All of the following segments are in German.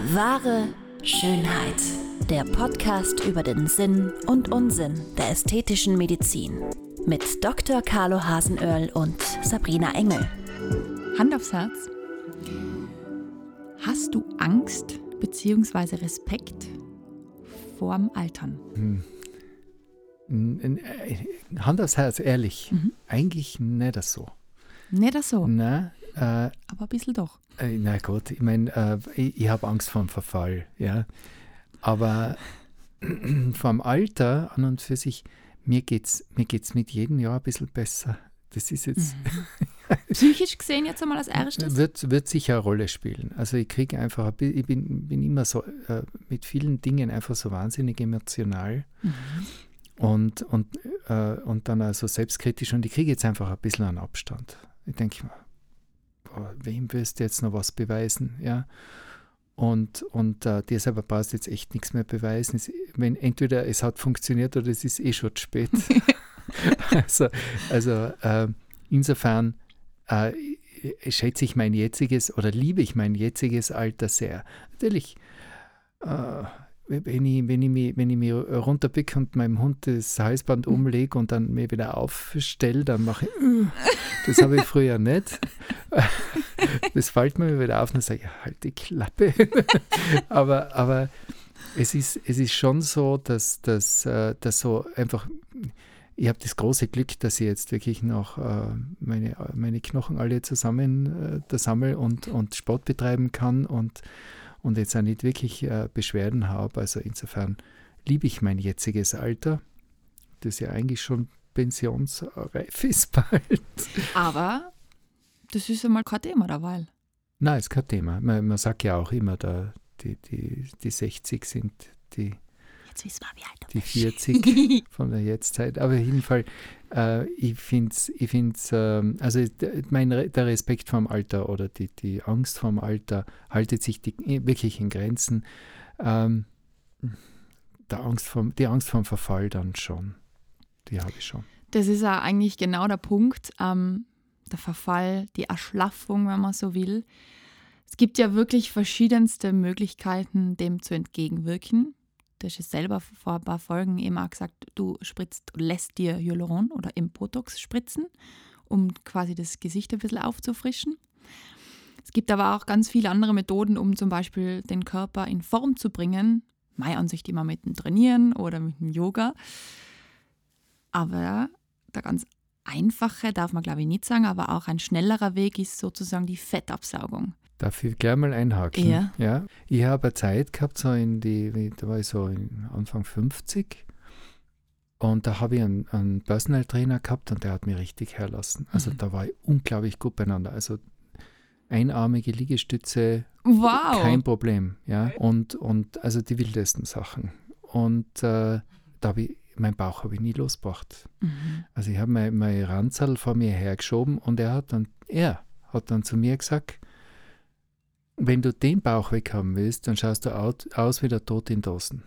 Wahre Schönheit. Der Podcast über den Sinn und Unsinn der ästhetischen Medizin. Mit Dr. Carlo Hasenöhrl und Sabrina Engel. Hand aufs Herz. Hast du Angst bzw. Respekt vorm Altern? Hm. Hand aufs Herz, ehrlich. Mhm. Eigentlich nicht so. Nicht so? Nein. Äh, Aber ein bisschen doch. Äh, na gut, ich meine, äh, ich, ich habe Angst vor dem Verfall, ja. Aber vom Alter an und für sich, mir geht es mir geht's mit jedem Jahr ein bisschen besser. Das ist jetzt. Mhm. Psychisch gesehen jetzt einmal als erstes? Wird, wird sicher eine Rolle spielen. Also ich kriege einfach, ich bin, bin immer so äh, mit vielen Dingen einfach so wahnsinnig emotional. Mhm. Und, und, äh, und dann also selbstkritisch und ich kriege jetzt einfach ein bisschen einen Abstand. Ich denke boah, wem willst du jetzt noch was beweisen? Ja. Und, und äh, dir selber brauchst jetzt echt nichts mehr beweisen. Es, wenn entweder es hat funktioniert oder es ist eh schon zu spät. also also äh, insofern äh, schätze ich mein jetziges oder liebe ich mein jetziges Alter sehr. Natürlich, äh, wenn ich, wenn ich mich, wenn ich mich runterbicke und meinem Hund das Halsband mhm. umlege und dann mir wieder aufstelle, dann mache ich, äh, das habe ich früher nicht. Das fällt mir wieder auf und sage ich, halt die Klappe. aber, aber es ist, es ist schon so, dass, dass, äh, dass so einfach, ich habe das große Glück, dass ich jetzt wirklich noch äh, meine, meine Knochen alle zusammen äh, sammle und, und Sport betreiben kann und und jetzt auch nicht wirklich äh, Beschwerden habe. Also insofern liebe ich mein jetziges Alter, das ja eigentlich schon pensionsreif ist bald. Aber das ist ja mal kein Thema dabei. Nein, ist kein Thema. Man, man sagt ja auch immer, da, die, die, die 60 sind die Jetzt wissen wir, wie alt Die 40 von der Jetztzeit. Aber auf jeden Fall, äh, ich finde es, ich find's, äh, also mein, der Respekt vorm Alter oder die, die Angst vorm Alter haltet sich die, wirklich in Grenzen. Ähm, der Angst vom, die Angst vorm Verfall dann schon. Die habe ich schon. Das ist ja eigentlich genau der Punkt. Ähm, der Verfall, die Erschlaffung, wenn man so will. Es gibt ja wirklich verschiedenste Möglichkeiten, dem zu entgegenwirken. Du hast es selber vor ein paar Folgen eben auch gesagt, du spritzt, lässt dir Hyaluron oder Impotox spritzen, um quasi das Gesicht ein bisschen aufzufrischen. Es gibt aber auch ganz viele andere Methoden, um zum Beispiel den Körper in Form zu bringen. Meine Ansicht immer mit dem Trainieren oder mit dem Yoga. Aber der ganz einfache, darf man glaube ich nicht sagen, aber auch ein schnellerer Weg ist sozusagen die Fettabsaugung. Darf ich gleich mal einhaken? Ja. ja. Ich habe eine Zeit gehabt, so in die, da war ich so Anfang 50. Und da habe ich einen, einen Personal Trainer gehabt und der hat mich richtig herlassen. Also mhm. da war ich unglaublich gut beieinander. Also einarmige Liegestütze, wow. kein Problem. Ja. Und, und also die wildesten Sachen. Und äh, da habe ich, mein Bauch habe ich nie losgebracht. Mhm. Also ich habe mein, mein Ranzerl vor mir hergeschoben und er hat dann, er hat dann zu mir gesagt, wenn du den Bauch weghaben willst, dann schaust du aus wie der Tod in Dosen.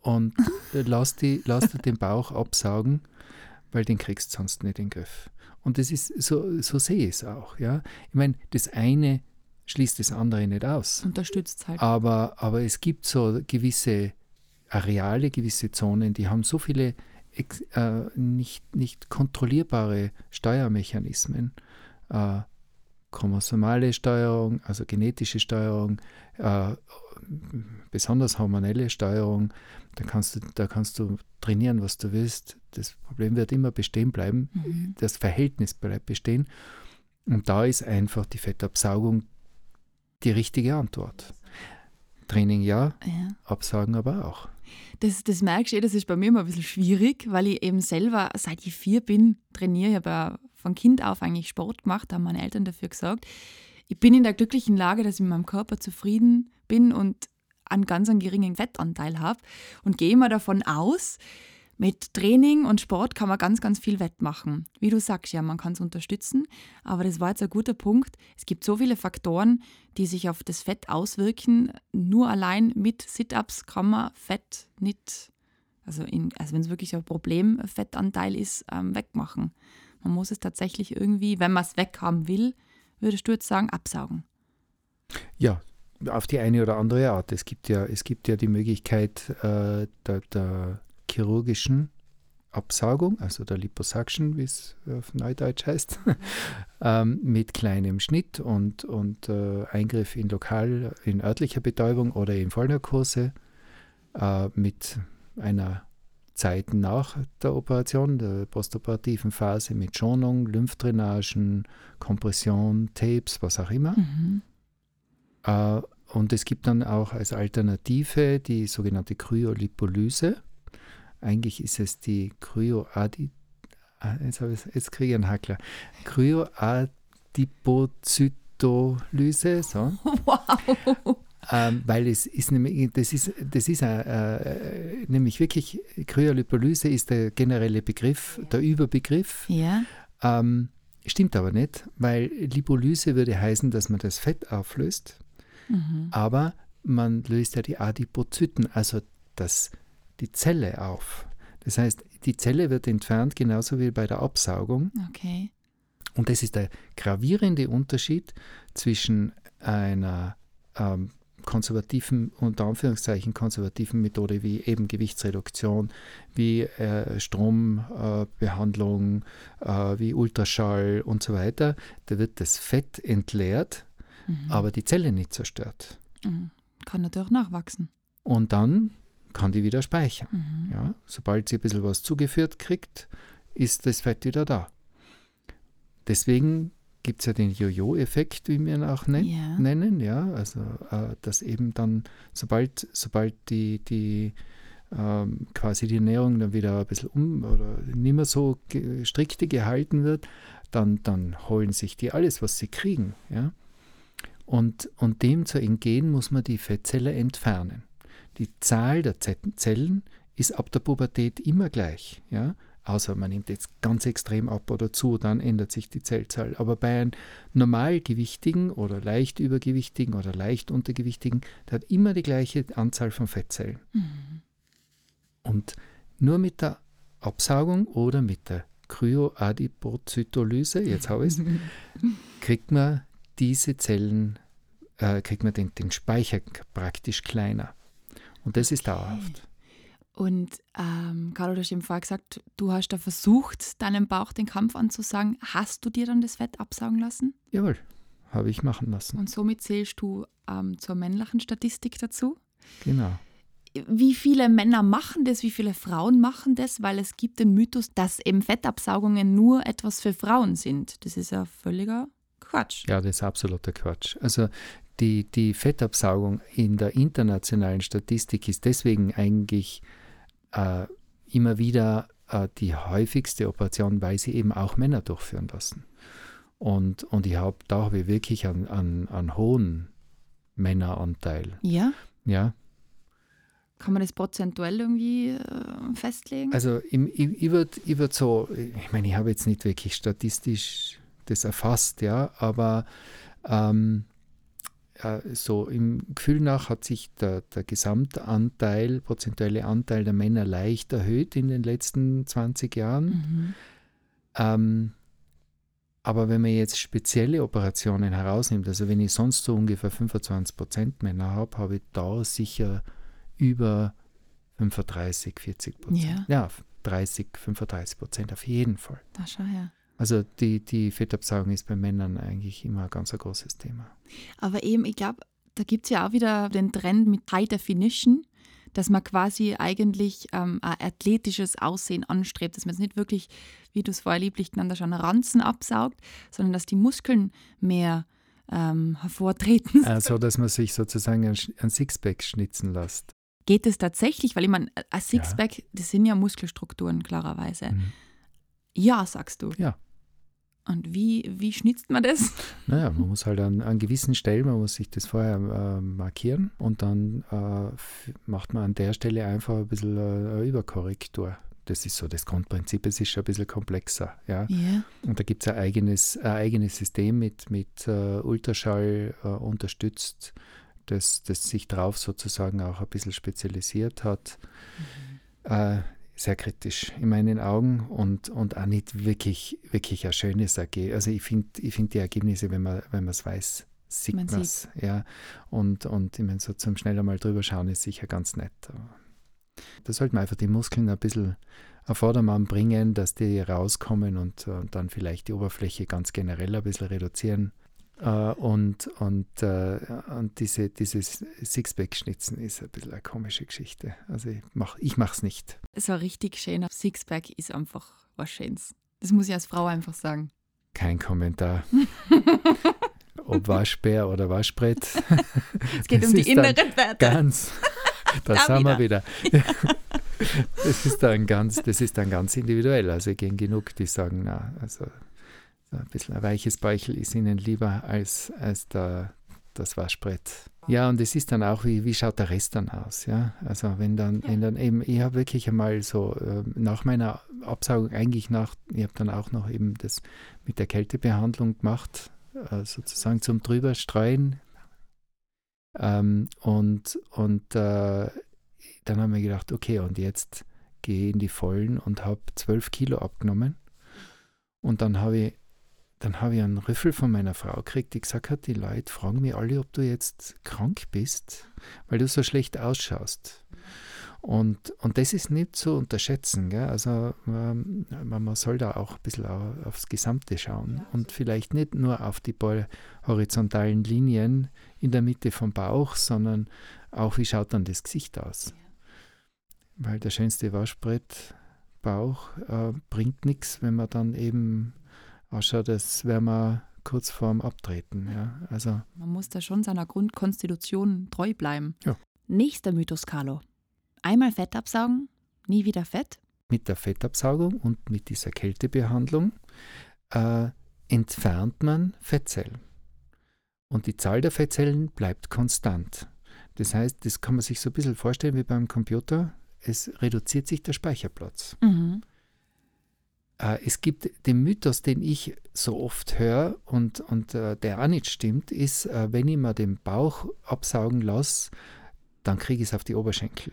Und äh, lass, die, lass dir den Bauch absaugen, weil den kriegst du sonst nicht in den Griff. Und das ist, so, so sehe ich es auch. Ja? Ich meine, das eine schließt das andere nicht aus. Unterstützt halt. Aber, aber es gibt so gewisse Areale, gewisse Zonen, die haben so viele äh, nicht, nicht kontrollierbare Steuermechanismen. Äh, chromosomale Steuerung, also genetische Steuerung, äh, besonders hormonelle Steuerung. Da kannst, du, da kannst du trainieren, was du willst. Das Problem wird immer bestehen bleiben. Mhm. Das Verhältnis bleibt bestehen. Und da ist einfach die Fettabsaugung die richtige Antwort. Training ja, ja. Absaugen aber auch. Das, das merkst du, eh, das ist bei mir immer ein bisschen schwierig, weil ich eben selber, seit ich vier bin, trainiere. Ich habe von Kind auf eigentlich Sport gemacht, haben meine Eltern dafür gesagt. Ich bin in der glücklichen Lage, dass ich mit meinem Körper zufrieden bin und einen ganz einen geringen Fettanteil habe und gehe immer davon aus, mit Training und Sport kann man ganz, ganz viel wettmachen. Wie du sagst, ja, man kann es unterstützen, aber das war jetzt ein guter Punkt. Es gibt so viele Faktoren, die sich auf das Fett auswirken. Nur allein mit Sit-Ups kann man Fett nicht, also, also wenn es wirklich ein Problemfettanteil ist, ähm, wegmachen. Man muss es tatsächlich irgendwie, wenn man es weghaben will, würdest du jetzt sagen, absaugen. Ja, auf die eine oder andere Art. Es gibt ja, es gibt ja die Möglichkeit äh, der, der, chirurgischen Absaugung, also der Liposuction, wie es auf Neudeutsch heißt, ähm, mit kleinem Schnitt und, und äh, Eingriff in lokal, in örtlicher Betäubung oder in Vollnarkose äh, mit einer Zeit nach der Operation, der postoperativen Phase mit Schonung, Lymphdrainagen, Kompression, Tapes, was auch immer. Mhm. Äh, und es gibt dann auch als Alternative die sogenannte Kryolipolyse. Eigentlich ist es die Kryoadi ah, jetzt, jetzt kriege ich einen Hackler. Kryoadipozytolyse. So. Wow. Ähm, weil es ist nämlich, das ist, das ist äh, äh, nämlich wirklich, Kryolipolyse ist der generelle Begriff, der Überbegriff. Ja. Ähm, stimmt aber nicht, weil Lipolyse würde heißen, dass man das Fett auflöst, mhm. aber man löst ja die Adipozyten, also das, die Zelle auf. Das heißt, die Zelle wird entfernt, genauso wie bei der Absaugung. Okay. Und das ist der gravierende Unterschied zwischen einer ähm, konservativen, unter Anführungszeichen konservativen Methode wie eben Gewichtsreduktion, wie äh, Strombehandlung, äh, äh, wie Ultraschall und so weiter, da wird das Fett entleert, mhm. aber die Zelle nicht zerstört. Mhm. Kann natürlich nachwachsen. Und dann kann die wieder speichern. Mhm. Ja, sobald sie ein bisschen was zugeführt kriegt, ist das Fett wieder da. Deswegen gibt es ja den Jojo-Effekt, wie wir ihn auch nen yeah. nennen, ja, also äh, dass eben dann, sobald, sobald die, die ähm, quasi die Ernährung dann wieder ein bisschen um oder nicht mehr so ge strikte gehalten wird, dann, dann holen sich die alles, was sie kriegen, ja. Und, und dem zu entgehen, muss man die Fettzelle entfernen. Die Zahl der Zellen ist ab der Pubertät immer gleich, ja außer man nimmt jetzt ganz extrem ab oder zu, dann ändert sich die Zellzahl. Aber bei einem normalgewichtigen oder leicht übergewichtigen oder leicht untergewichtigen, der hat immer die gleiche Anzahl von Fettzellen. Mhm. Und nur mit der Absaugung oder mit der Kryoadipozytolyse, jetzt habe ich es, kriegt man diese Zellen, äh, kriegt man den, den Speicher praktisch kleiner. Und das okay. ist dauerhaft. Und ähm, Carlo, du hast eben vorher gesagt, du hast da versucht, deinem Bauch den Kampf anzusagen. Hast du dir dann das Fett absaugen lassen? Jawohl, habe ich machen lassen. Und somit zählst du ähm, zur männlichen Statistik dazu? Genau. Wie viele Männer machen das, wie viele Frauen machen das? Weil es gibt den Mythos, dass eben Fettabsaugungen nur etwas für Frauen sind. Das ist ja völliger Quatsch. Ja, das ist absoluter Quatsch. Also die, die Fettabsaugung in der internationalen Statistik ist deswegen eigentlich äh, immer wieder äh, die häufigste Operation, weil sie eben auch Männer durchführen lassen. Und, und ich habe da habe ich wirklich einen, einen, einen hohen Männeranteil. Ja? Ja. Kann man das prozentuell irgendwie äh, festlegen? Also ich, ich, ich würde ich würd so, ich meine, ich habe jetzt nicht wirklich statistisch das erfasst, ja, aber ähm, äh, so im Gefühl nach hat sich der, der Gesamtanteil, prozentuelle Anteil der Männer leicht erhöht in den letzten 20 Jahren. Mhm. Ähm, aber wenn man jetzt spezielle Operationen herausnimmt, also wenn ich sonst so ungefähr 25 Prozent Männer habe, habe ich da sicher über 35, 40 Prozent. Ja. ja, 30, 35 Prozent auf jeden Fall. Da schau her. Also die, die Fettabsaugung ist bei Männern eigentlich immer ein ganz ein großes Thema. Aber eben, ich glaube, da gibt es ja auch wieder den Trend mit High Definition, dass man quasi eigentlich ähm, ein athletisches Aussehen anstrebt, dass man es nicht wirklich, wie du es vorher lieblich genannt hast, an Ranzen absaugt, sondern dass die Muskeln mehr ähm, hervortreten. Also, dass man sich sozusagen ein, Sixpack schnitzen lässt. Geht es tatsächlich? Weil ich meine, ein Sixpack, ja. das sind ja Muskelstrukturen, klarerweise. Mhm. Ja, sagst du. Ja. Und wie, wie schnitzt man das? Naja, man muss halt an, an gewissen Stellen, man muss sich das vorher äh, markieren und dann äh, macht man an der Stelle einfach ein bisschen äh, Überkorrektur. Das ist so das Grundprinzip, es ist schon ein bisschen komplexer. Ja? Yeah. Und da gibt es ein eigenes, ein eigenes System mit, mit uh, Ultraschall uh, unterstützt, das, das sich darauf sozusagen auch ein bisschen spezialisiert hat. Mhm. Sehr kritisch in meinen Augen und, und auch nicht wirklich, wirklich ein schönes Ergebnis. Also ich finde ich find die Ergebnisse, wenn man wenn es weiß, sieht Man es. Ja. Und, und ich meine, so zum schneller mal drüber schauen ist sicher ganz nett. Aber da sollte man einfach die Muskeln ein bisschen auf Vordermann bringen, dass die rauskommen und, und dann vielleicht die Oberfläche ganz generell ein bisschen reduzieren. Äh, und, und, äh, und diese, dieses Sixpack-Schnitzen ist ein bisschen eine komische Geschichte. Also ich mache ich es nicht. So ein richtig schöner Sixpack ist einfach was Schönes. Das muss ich als Frau einfach sagen. Kein Kommentar. Ob Waschbär oder Waschbrett. Es geht Das um die inneren Werte. Ganz. Da Da sind wir wieder. Das ist dann ganz, das ist dann ganz individuell. Also ich kenne genug, die sagen, na, also so ein bisschen ein weiches Bäuchel ist ihnen lieber als, als der, das Waschbrett. Ja, und es ist dann auch, wie, wie schaut der Rest dann aus? Ja, also wenn dann, wenn dann eben, ich habe wirklich einmal so äh, nach meiner Absaugung eigentlich nach, ich habe dann auch noch eben das mit der Kältebehandlung gemacht, äh, sozusagen zum drüberstreuen. Ähm, und und äh, dann haben wir gedacht, okay, und jetzt gehe ich in die Vollen und habe 12 Kilo abgenommen. Und dann habe ich, dann habe ich einen Rüffel von meiner Frau gekriegt, die gesagt hat, die Leute fragen mich alle, ob du jetzt krank bist, weil du so schlecht ausschaust. Und, und das ist nicht zu unterschätzen. Gell? Also ähm, man, man soll da auch ein bisschen au- aufs Gesamte schauen und vielleicht nicht nur auf die paar horizontalen Linien in der Mitte vom Bauch, sondern auch, wie schaut dann das Gesicht aus. Weil der schönste Waschbrettbauch äh, bringt nichts, wenn man dann eben ausschaut, als wäre man kurz vorm Abtreten. Ja? Also Man muss da schon seiner Grundkonstitution treu bleiben. Nächster Mythos, Carlo. Einmal Fett absaugen, nie wieder Fett? mit der Fettabsaugung und mit dieser Kältebehandlung äh, entfernt man Fettzellen. Und die Zahl der Fettzellen bleibt konstant. Das heißt, das kann man sich so ein bisschen vorstellen wie beim Computer. Es reduziert sich der Speicherplatz. Mhm. Äh, es gibt den Mythos, den ich so oft höre und, und äh, der auch nicht stimmt, ist, äh, wenn ich mir den Bauch absaugen lasse, dann kriege ich es auf die Oberschenkel.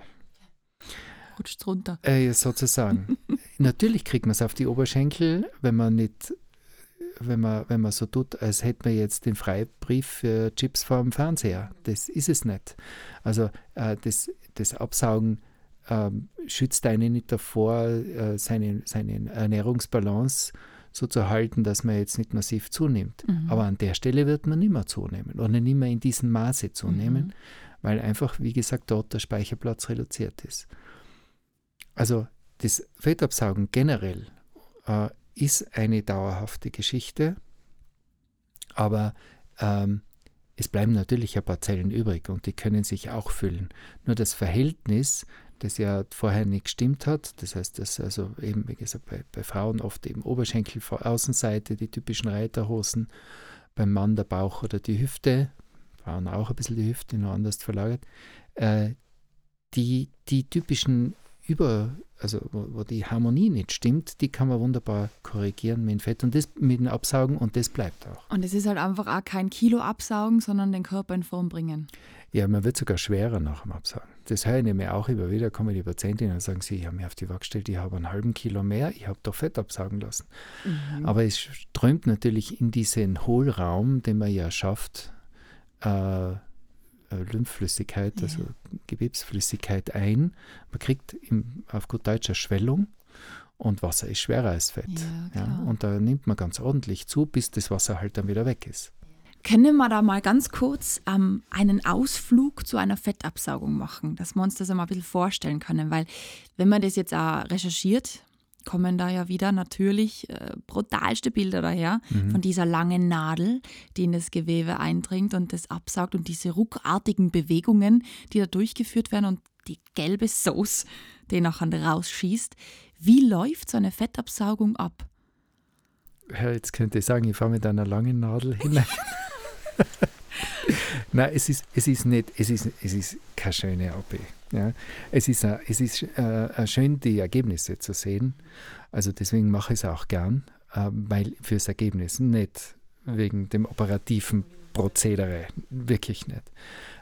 Rutscht runter. Äh, sozusagen. Natürlich kriegt man es auf die Oberschenkel, wenn man nicht, wenn man, wenn man so tut, als hätte man jetzt den Freibrief für Chips vor dem Fernseher. Das ist es nicht. Also äh, das, das Absaugen ähm, schützt einen nicht davor, äh, seine, seine Ernährungsbalance so zu halten, dass man jetzt nicht massiv zunimmt. Mhm. Aber an der Stelle wird man nicht mehr zunehmen oder nicht mehr in diesem Maße zunehmen Mhm. weil einfach, wie gesagt, dort der Speicherplatz reduziert ist. Also das Fettabsaugen generell äh, ist eine dauerhafte Geschichte, aber ähm, es bleiben natürlich ein paar Zellen übrig und die können sich auch füllen. Nur das Verhältnis, das ja vorher nicht gestimmt hat, das heißt, dass also eben, wie gesagt, bei, bei Frauen oft eben Oberschenkel Außenseite, die typischen Reiterhosen, beim Mann der Bauch oder die Hüfte, Frauen auch ein bisschen die Hüfte, nur anders verlagert, äh, die, die typischen Über, also wo, wo die Harmonie nicht stimmt, die kann man wunderbar korrigieren mit dem Fett und das mit dem Absaugen und das bleibt auch. Und es ist halt einfach auch kein Kilo absaugen, sondern den Körper in Form bringen. Ja, man wird sogar schwerer nach dem Absaugen. Das höre ich nämlich auch immer wieder, kommen die Patientinnen und sagen, sie, ich habe mich auf die Waage gestellt, ich habe einen halben Kilo mehr, ich habe doch Fett absaugen lassen. Aber es strömt natürlich in diesen Hohlraum, den man ja schafft, äh, äh, Lymphflüssigkeit, Ja. also Gewebsflüssigkeit ein. Man kriegt im, auf gut Deutsch eine Schwellung und Wasser ist schwerer als Fett. Ja, Ja, und da nimmt man ganz ordentlich zu, bis das Wasser halt dann wieder weg ist. Können wir da mal ganz kurz ähm, einen Ausflug zu einer Fettabsaugung machen, dass wir uns das einmal ein bisschen vorstellen können? Weil, wenn man das jetzt auch recherchiert, kommen da ja wieder natürlich äh, brutalste Bilder daher von dieser langen Nadel, die in das Gewebe eindringt und das absaugt und diese ruckartigen Bewegungen, die da durchgeführt werden und die gelbe Sauce, die nachher rausschießt. Wie läuft so eine Fettabsaugung ab? Ja, jetzt könnte ich sagen, ich fahre mit einer langen Nadel hinein. Nein, es ist, es ist nicht, es ist, es ist keine schöne OP. Ja. Es ist, äh, es ist äh, schön, die Ergebnisse zu sehen. Also deswegen mache ich es auch gern, äh, weil fürs Ergebnis, nicht wegen dem operativen Prozedere, wirklich nicht.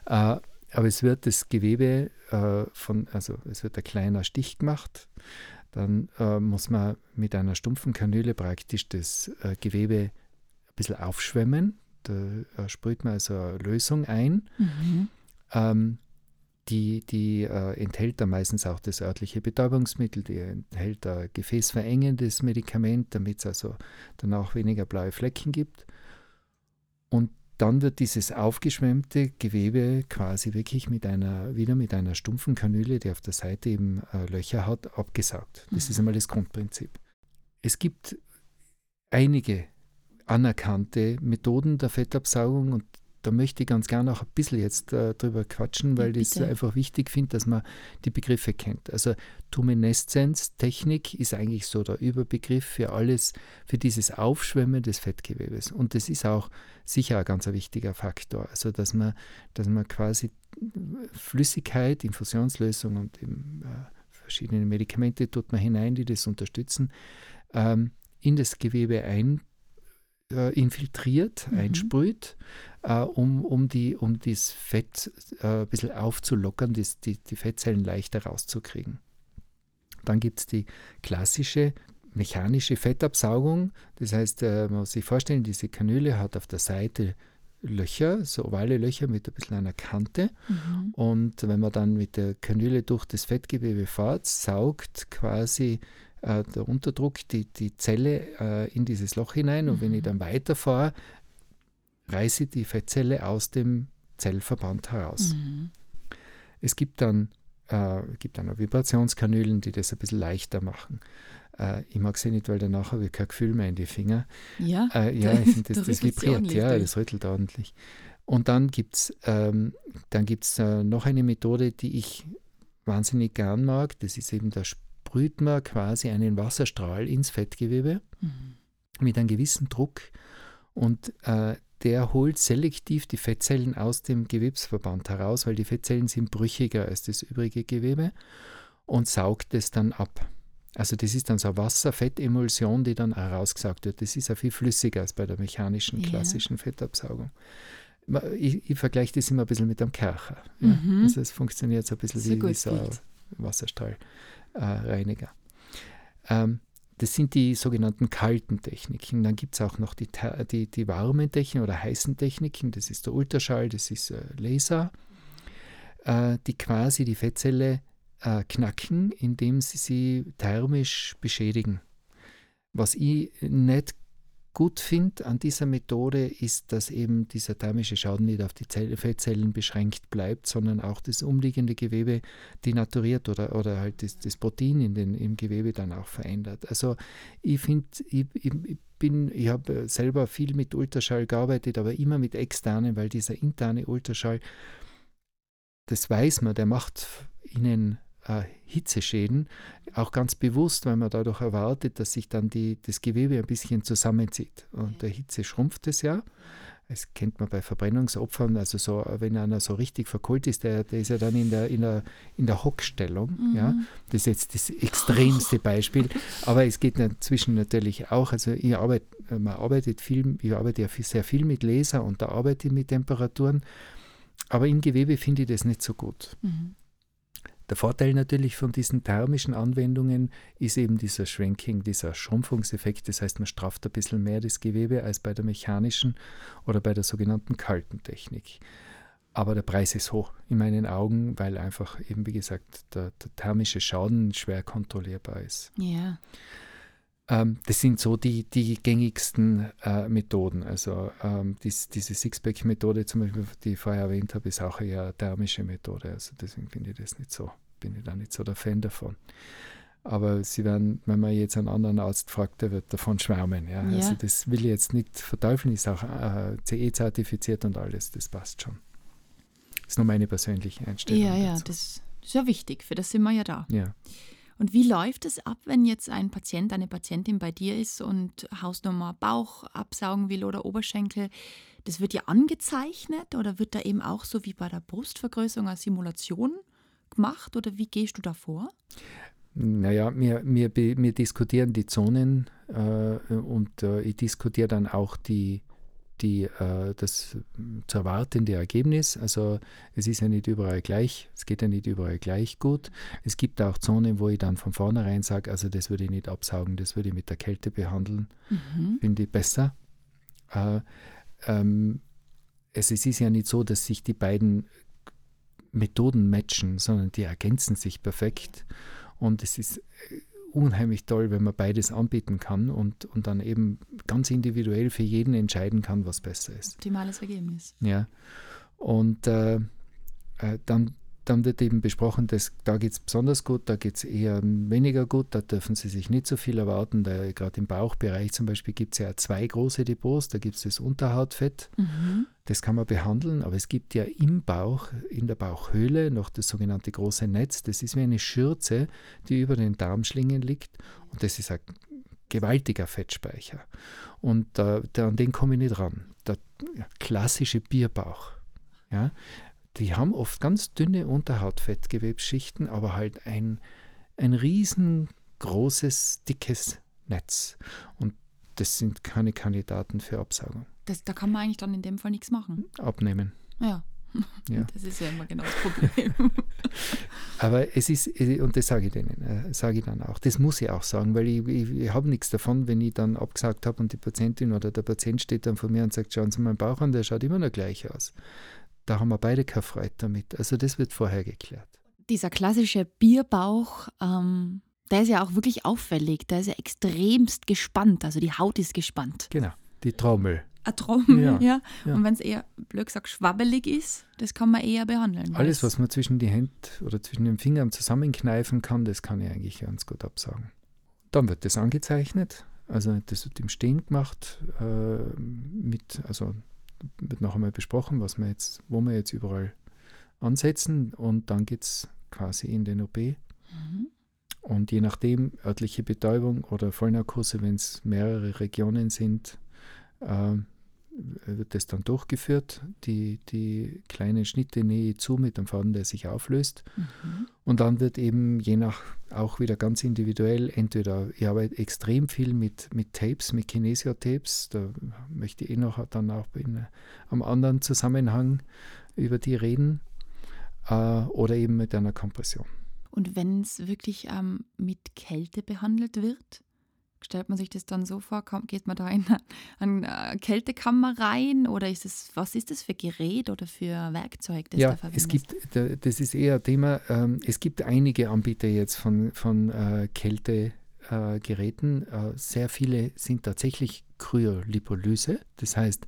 Äh, aber es wird das Gewebe äh, von, also es wird ein kleiner Stich gemacht, dann muss man mit einer stumpfen Kanüle praktisch das Gewebe ein bisschen aufschwemmen, da sprüht man also eine Lösung ein. Mhm. Ähm, die, die äh, enthält dann meistens auch das örtliche Betäubungsmittel, die enthält ein gefäßverengendes Medikament, damit es also dann auch weniger blaue Flecken gibt. Und dann wird dieses aufgeschwemmte Gewebe quasi wirklich mit einer, wieder mit einer stumpfen Kanüle, die auf der Seite eben äh, Löcher hat, abgesaugt. Das mhm. ist einmal das Grundprinzip. Es gibt einige anerkannte Methoden der Fettabsaugung und da möchte ich ganz gerne auch ein bisschen jetzt äh, drüber quatschen, weil ja, ich es einfach wichtig finde, dass man die Begriffe kennt. Also Tumeszenz-Technik ist eigentlich so der Überbegriff für alles, für dieses Aufschwemmen des Fettgewebes. Und das ist auch sicher ein ganz wichtiger Faktor. Also dass man, dass man quasi Flüssigkeit, Infusionslösung und eben, äh, verschiedene Medikamente tut man hinein, die das unterstützen, ähm, in das Gewebe ein äh, infiltriert, mhm. einsprüht, äh, um, um, die, um das Fett äh, ein bisschen aufzulockern, das, die, die Fettzellen leichter rauszukriegen. Dann gibt es die klassische mechanische Fettabsaugung. Das heißt, äh, man muss sich vorstellen, diese Kanüle hat auf der Seite Löcher, so ovale Löcher mit ein bisschen einer Kante. Mhm. Und wenn man dann mit der Kanüle durch das Fettgewebe fährt, saugt quasi äh, der Unterdruck die, die Zelle äh, in dieses Loch hinein und mhm. wenn ich mhm. dann weiterfahre, reiße ich die Fettzelle aus dem Zellverband heraus. Mhm. Es gibt dann, äh, gibt dann auch Vibrationskanülen, die das ein bisschen leichter machen. Äh, ich mag sie nicht, weil danach habe ich kein Gefühl mehr in die Finger. Ja, äh, ja ich finde, das, das vibriert, ja, das rüttelt ordentlich. Und dann gibt es ähm, äh, noch eine Methode, die ich wahnsinnig gern mag. Das ist eben der sprüht man quasi einen Wasserstrahl ins Fettgewebe mhm. mit einem gewissen Druck und äh, der holt selektiv die Fettzellen aus dem Gewebsverband heraus, weil die Fettzellen sind brüchiger als das übrige Gewebe und saugt es dann ab. Also das ist dann so eine Wasser-Fettemulsion, die dann herausgesaugt wird. Das ist ja viel flüssiger als bei der mechanischen, klassischen ja. Fettabsaugung. Ich, ich vergleiche das immer ein bisschen mit einem Kercher. Ja. Mhm. Also es funktioniert so ein bisschen wie, wie so ein Wasserstrahl äh, Reiniger. Ähm, das sind die sogenannten kalten Techniken. Dann gibt es auch noch die, die, die warmen Techniken oder heißen Techniken. Das ist der Ultraschall, das ist äh, Laser, äh, die quasi die Fettzelle äh, knacken, indem sie sie thermisch beschädigen. Was ich nicht gut finde an dieser Methode ist, dass eben dieser thermische Schaden nicht auf die Zell Fettzellen beschränkt bleibt, sondern auch das umliegende Gewebe denaturiert oder, oder halt das, das Protein in den, im Gewebe dann auch verändert. Also ich finde, ich, ich, bin, ich habe selber viel mit Ultraschall gearbeitet, aber immer mit externen, weil dieser interne Ultraschall, das weiß man, der macht ihnen äh, Hitzeschäden, auch ganz bewusst, weil man dadurch erwartet, dass sich dann die, das Gewebe ein bisschen zusammenzieht. Und der Hitze schrumpft es ja. Das kennt man bei Verbrennungsopfern, also so, wenn einer so richtig verkohlt ist, der, der ist ja dann in der, in der, in der Hockstellung. Mhm. Ja? Das ist jetzt das extremste Beispiel. Aber es geht inzwischen natürlich auch, also ich arbeite, man arbeitet viel, ich arbeite ja sehr viel mit Laser und da arbeite ich mit Temperaturen. Aber im Gewebe finde ich das nicht so gut. Mhm. Der Vorteil natürlich von diesen thermischen Anwendungen ist eben dieser Shrinking, dieser Schrumpfungseffekt. Das heißt, man strafft ein bisschen mehr das Gewebe als bei der mechanischen oder bei der sogenannten kalten Technik. Aber der Preis ist hoch in meinen Augen, weil einfach eben, wie gesagt, der, der thermische Schaden schwer kontrollierbar ist. Ja. Ähm, das sind so die, die gängigsten äh, Methoden. Also ähm, dies, diese Sixpack-Methode, zum Beispiel, die ich vorher erwähnt habe, ist auch eher eine thermische Methode. Also deswegen finde ich das nicht so, bin ich da nicht so der Fan davon. Aber sie werden, wenn man jetzt einen anderen Arzt fragt, der wird davon schwärmen. Ja? ja. Also das will ich jetzt nicht verteufeln, ist auch äh, CE-zertifiziert und alles, das passt schon. Das ist nur meine persönliche Einstellung. Ja, ja, das ist ja wichtig, für das sind wir ja da. Ja. Und wie läuft es ab, wenn jetzt ein Patient, eine Patientin bei dir ist und Hausnummer Bauch absaugen will oder Oberschenkel? Das wird ja angezeichnet oder wird da eben auch so wie bei der Brustvergrößerung eine Simulation gemacht oder wie gehst du da vor? Naja, wir, wir, wir diskutieren die Zonen äh, und äh, ich diskutiere dann auch die, die, äh, das zu erwartende Ergebnis. Also es ist ja nicht überall gleich, es geht ja nicht überall gleich gut. Es gibt auch Zonen, wo ich dann von vornherein sage, also das würde ich nicht absaugen, das würde ich mit der Kälte behandeln, mhm. finde ich besser. Äh, ähm, es, es ist ja nicht so, dass sich die beiden Methoden matchen, sondern die ergänzen sich perfekt. Und es ist äh, unheimlich toll, wenn man beides anbieten kann und, und dann eben ganz individuell für jeden entscheiden kann, was besser ist. Optimales Ergebnis. Ja. Und äh, äh, dann dann wird eben besprochen, dass da geht es besonders gut, da geht es eher weniger gut, da dürfen Sie sich nicht so viel erwarten. Gerade im Bauchbereich zum Beispiel gibt es ja zwei große Depots, da gibt es das Unterhautfett, mhm. das kann man behandeln, aber es gibt ja im Bauch, in der Bauchhöhle noch das sogenannte große Netz, das ist wie eine Schürze, die über den Darmschlingen liegt und das ist ein gewaltiger Fettspeicher. Und äh, an den komme ich nicht ran. Der klassische Bierbauch. Ja, die haben oft ganz dünne Unterhautfettgewebsschichten, aber halt ein, ein riesengroßes, dickes Netz. Und das sind keine Kandidaten für Absaugung. Das, da kann man eigentlich dann in dem Fall nichts machen. Abnehmen. Ja. Ja. Das ist ja immer genau das Problem. Aber es ist, und das sage ich denen, äh, sage ich dann auch, das muss ich auch sagen, weil ich, ich, ich habe nichts davon, wenn ich dann abgesagt habe und die Patientin oder der Patient steht dann vor mir und sagt, schauen Sie meinen Bauch an, der schaut immer noch gleich aus da haben wir beide keine Freude damit. Also das wird vorher geklärt. Dieser klassische Bierbauch, ähm, der ist ja auch wirklich auffällig. Der ist ja extremst gespannt. Also die Haut ist gespannt. Genau, die Trommel. Eine Trommel, ja. ja. ja. Und wenn es eher, blöd gesagt, schwabbelig ist, das kann man eher behandeln. Alles, was man zwischen die Hände oder zwischen den Fingern zusammenkneifen kann, das kann ich eigentlich ganz gut absagen. Dann wird das angezeichnet. Also das wird im Stehen gemacht, äh, mit, also wird noch einmal besprochen, was wir jetzt, wo wir jetzt überall ansetzen und dann geht es quasi in den OP. Mhm. Und je nachdem, örtliche Betäubung oder Vollnarkose, wenn es mehrere Regionen sind, äh, wird das dann durchgeführt. Die, die kleinen Schnitte nähe zu mit dem Faden, der sich auflöst. Mhm. Und dann wird eben je nach, auch wieder ganz individuell, entweder, ich arbeite extrem viel mit, mit Tapes, mit Kinesio-Tapes, da möchte ich eh noch dann auch in, am anderen Zusammenhang über die reden, äh, oder eben mit einer Kompression. Und wenn es wirklich ähm, mit Kälte behandelt wird, Stellt man sich das dann so vor? Geht man da in eine äh, Kältekammer rein oder ist es, was ist das für Gerät oder für Werkzeug, das ja, da verwendet? Es gibt, das ist eher ein Thema, ähm, es gibt einige Anbieter jetzt von, von äh, Kältegeräten. Äh, sehr viele sind tatsächlich Kryolipolyse, das heißt,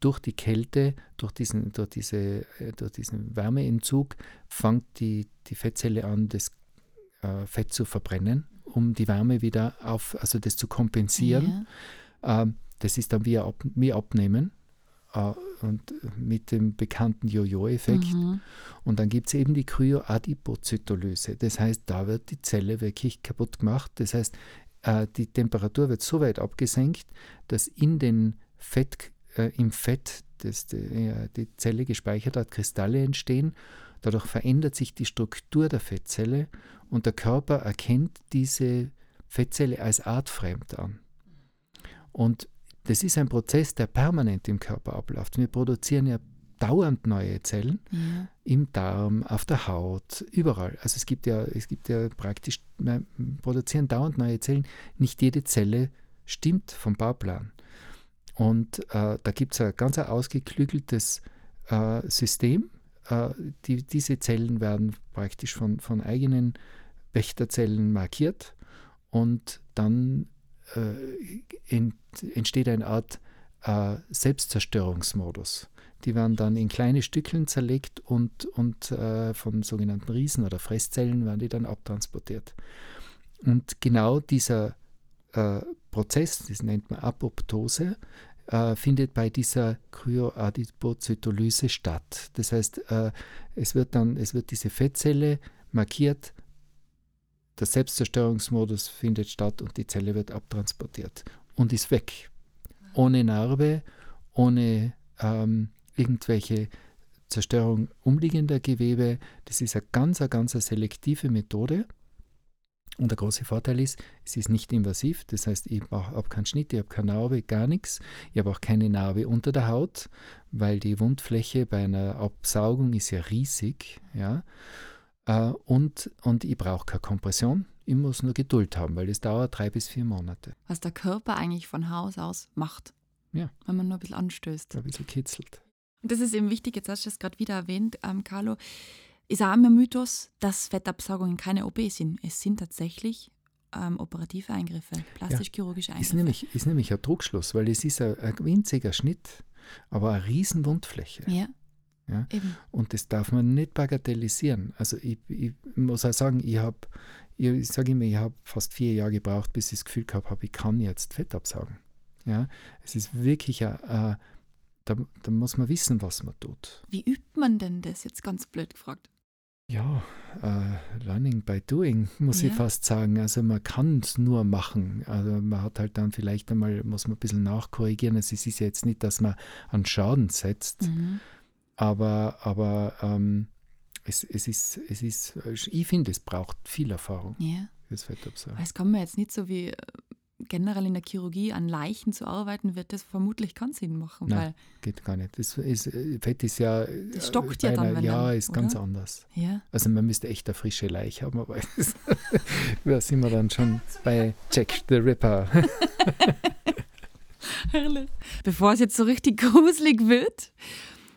durch die Kälte, durch diesen, durch diese, durch diesen Wärmeentzug, fängt die, die Fettzelle an, das Fett zu verbrennen um die Wärme wieder auf, also das zu kompensieren. Ja. Ähm, das ist dann wie, ab, wie Abnehmen äh, und mit dem bekannten Jojo-Effekt. Mhm. Und dann gibt es eben die Kryoadipozytolyse. Das heißt, da wird die Zelle wirklich kaputt gemacht. Das heißt, äh, die Temperatur wird so weit abgesenkt, dass in den Fett, äh, im Fett, das die, die Zelle gespeichert hat, Kristalle entstehen. Dadurch verändert sich die Struktur der Fettzelle und der Körper erkennt diese Fettzelle als artfremd an. Und das ist ein Prozess, der permanent im Körper abläuft. Wir produzieren ja dauernd neue Zellen ja. im Darm, auf der Haut, überall. Also es gibt ja, es gibt ja praktisch, wir produzieren dauernd neue Zellen. Nicht jede Zelle stimmt vom Bauplan. Und äh, da gibt es ein ganz ausgeklügeltes äh, System. Äh, die, diese Zellen werden praktisch von, von eigenen Wächterzellen markiert und dann äh, ent, entsteht eine Art äh, Selbstzerstörungsmodus. Die werden dann in kleine Stückchen zerlegt und, und äh, von sogenannten Riesen- oder Fresszellen werden die dann abtransportiert. Und genau dieser äh, Prozess, das nennt man Apoptose, äh, findet bei dieser Kryoadipozytolyse statt. Das heißt, äh, es wird dann, es wird diese Fettzelle markiert der Selbstzerstörungsmodus findet statt und die Zelle wird abtransportiert und ist weg. Ohne Narbe, ohne ähm, irgendwelche Zerstörung umliegender Gewebe. Das ist eine ganz, eine ganz selektive Methode. Und der große Vorteil ist, es ist nicht invasiv, das heißt, ich habe keinen Schnitt, ich habe keine Narbe, gar nichts. Ich habe auch keine Narbe unter der Haut, weil die Wundfläche bei einer Absaugung ist ja riesig. Ja. Äh, und, und ich brauche keine Kompression. Ich muss nur Geduld haben, weil es dauert drei bis vier Monate. Was der Körper eigentlich von Haus aus macht. Ja. Wenn man nur ein bisschen anstößt. Ein bisschen kitzelt. Und das ist eben wichtig, jetzt hast du es gerade wieder erwähnt, ähm, Carlo, ist auch immer Mythos, dass Fettabsaugungen keine OP sind. Es sind tatsächlich ähm, operative Eingriffe, plastisch-chirurgische Eingriffe. Ist nämlich, ist nämlich ein Druckschluss, weil es ist ein, ein winziger Schnitt, aber eine riesen Wundfläche. ja, Ja. eben. Und das darf man nicht bagatellisieren. Also ich, ich muss auch sagen, ich habe, ich, ich sage immer, ich habe fast vier Jahre gebraucht, bis ich das Gefühl gehabt habe, ich kann jetzt Fett absaugen. Ja, es ist wirklich, ein, ein, da, da muss man wissen, was man tut. Wie übt man denn das jetzt ganz blöd gefragt? Ja, äh, Learning by Doing, muss ich Ja. fast sagen. Also man kann es nur machen. Also man hat halt dann vielleicht einmal, muss man ein bisschen nachkorrigieren. Also es ist ja jetzt nicht, dass man einen Schaden setzt, Mhm. aber, aber ähm, es, es, ist, es ist, ich finde, es braucht viel Erfahrung Ja. Fettabsaugen. Weil Es kann man jetzt nicht so wie äh, generell in der Chirurgie an Leichen zu arbeiten, wird das vermutlich keinen Sinn machen, Nein. Geht gar nicht. Das ist, Fett ist ja. Das stockt ja dann, wenn Ja, dann, ist ganz oder? anders. ja, Also man müsste echt eine frische Leiche haben, aber das, da sind wir dann schon bei Jack the Ripper. herrlich. Bevor es jetzt so richtig gruselig wird,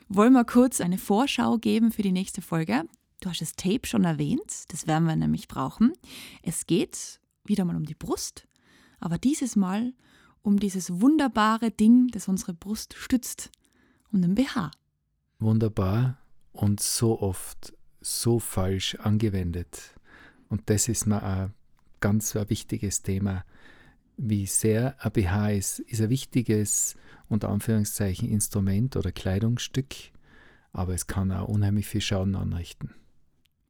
wollen wir kurz eine Vorschau geben für die nächste Folge. Du hast das Tape schon erwähnt, das werden wir nämlich brauchen. Es geht wieder mal um die Brust, aber dieses Mal um dieses wunderbare Ding, das unsere Brust stützt, um den BH. Wunderbar und so oft so falsch angewendet. Und das ist mir ein ganz ein wichtiges Thema. Wie sehr ein BH ist, ist ein wichtiges, unter Anführungszeichen, Instrument oder Kleidungsstück, aber es kann auch unheimlich viel Schaden anrichten.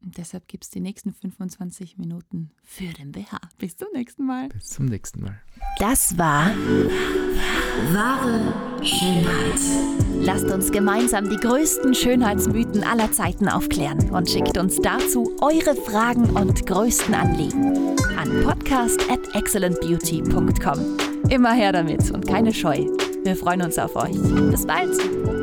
Und deshalb gibt es die nächsten 25 Minuten für den BH. Bis zum nächsten Mal. Bis zum nächsten Mal. Das war wahre Schönheit. Lasst uns gemeinsam die größten Schönheitsmythen aller Zeiten aufklären und schickt uns dazu eure Fragen und größten Anliegen an podcast at excellentbeauty.com. Immer her damit und keine Scheu. Wir freuen uns auf euch. Bis bald.